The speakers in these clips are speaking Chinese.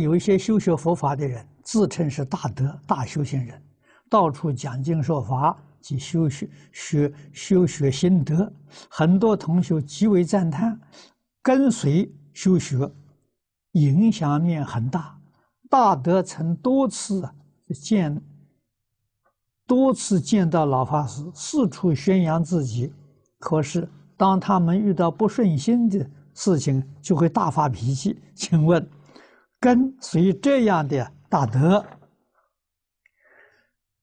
有一些修学佛法的人，自称是大德、大修行人，到处讲经说法及修学、学修学心得，很多同学极为赞叹，跟随修学，影响面很大。大德曾多次见，多次见到老法师，四处宣扬自己，可是当他们遇到不顺心的事情，就会大发脾气。请问？跟随这样的大德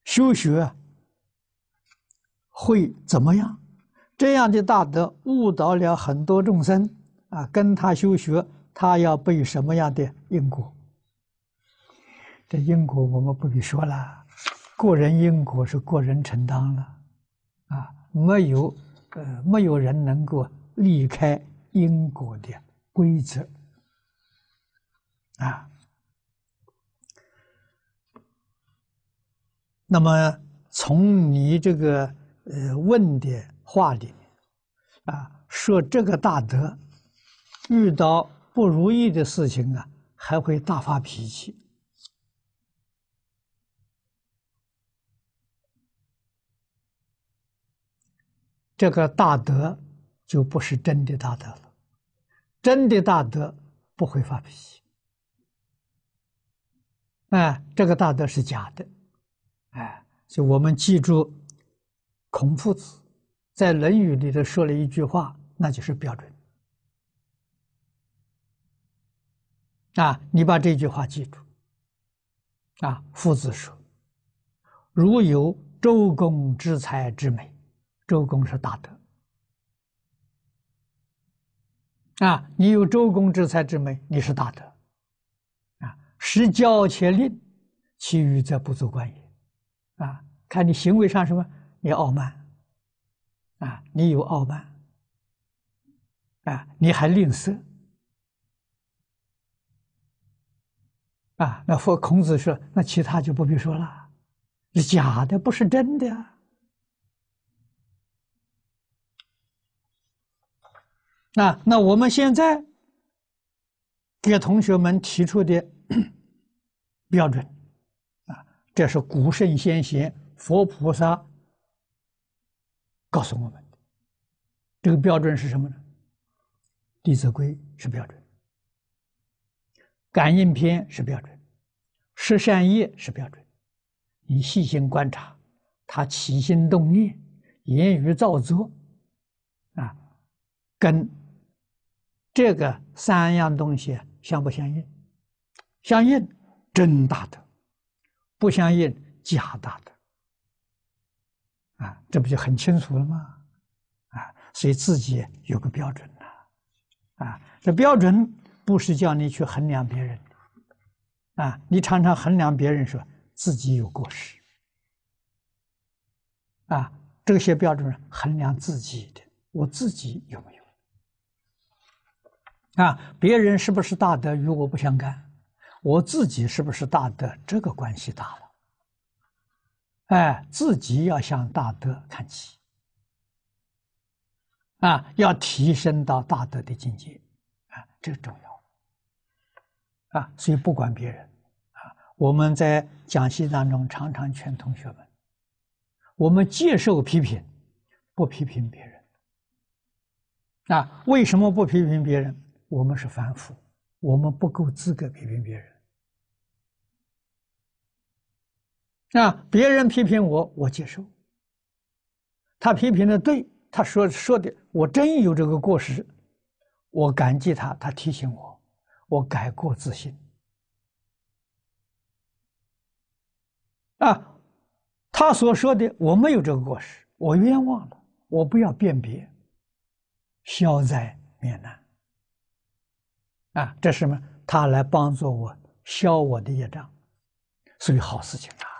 修学会怎么样？这样的大德误导了很多众生啊！跟他修学，他要背什么样的因果？这因果我们不必说了，个人因果是个人承担了啊，没有呃，没有人能够离开因果的规则。啊，那么从你这个呃问的话里啊，说这个大德遇到不如意的事情啊，还会大发脾气，这个大德就不是真的大德了，真的大德不会发脾气。哎，这个大德是假的，哎，所以我们记住，孔夫子在《论语》里头说了一句话，那就是标准。啊，你把这句话记住。啊，夫子说：“如有周公之才之美，周公是大德。啊，你有周公之才之美，你是大德。”实教且令，其余则不足观也。啊，看你行为上什么？你傲慢，啊，你有傲慢，啊，你还吝啬，啊，那佛孔子说，那其他就不必说了，是假的，不是真的。啊，那我们现在给同学们提出的。标准啊，这是古圣先贤、佛菩萨告诉我们的。这个标准是什么呢？《弟子规》是标准，《感应篇》是标准，《十善业》是标准。你细心观察，他起心动念、言语造作啊，跟这个三样东西相不相应？相应。真大德，不相应假大德，啊，这不就很清楚了吗？啊，所以自己有个标准呐，啊，这标准不是叫你去衡量别人，啊，你常常衡量别人，说自己有过失，啊，这些标准衡量自己的，我自己有没有？啊，别人是不是大德与我不相干。我自己是不是大德？这个关系大了。哎，自己要向大德看齐，啊，要提升到大德的境界，啊，这重要。啊，所以不管别人，啊，我们在讲习当中常常劝同学们，我们接受批评，不批评别人。啊，为什么不批评别人？我们是凡夫，我们不够资格批评别人。啊！别人批评我，我接受。他批评的对，他说说的，我真有这个过失，我感激他，他提醒我，我改过自新。啊，他所说的我没有这个过失，我冤枉了，我不要辨别，消灾免难。啊，这是什么？他来帮助我消我的业障，所以好事情啊。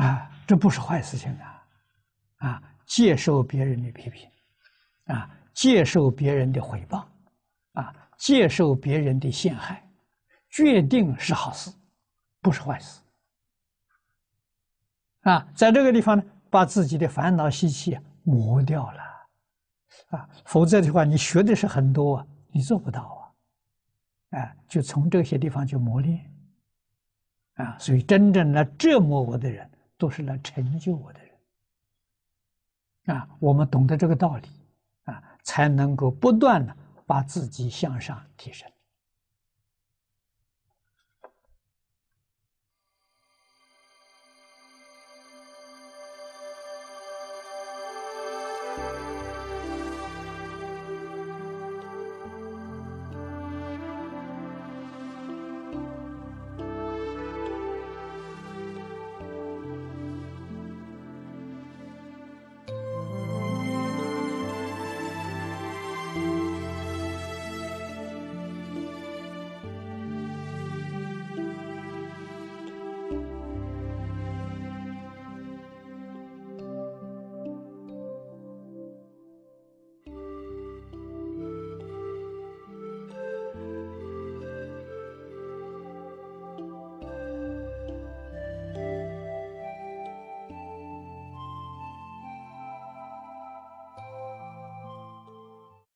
啊，这不是坏事情啊！啊，接受别人的批评，啊，接受别人的诽谤，啊，接受别人的陷害，决定是好事，不是坏事。啊，在这个地方呢，把自己的烦恼习气磨掉了，啊，否则的话，你学的是很多，你做不到啊！啊，就从这些地方去磨练啊，所以真正来折磨我的人，都是来成就我的人啊。我们懂得这个道理啊，才能够不断的把自己向上提升。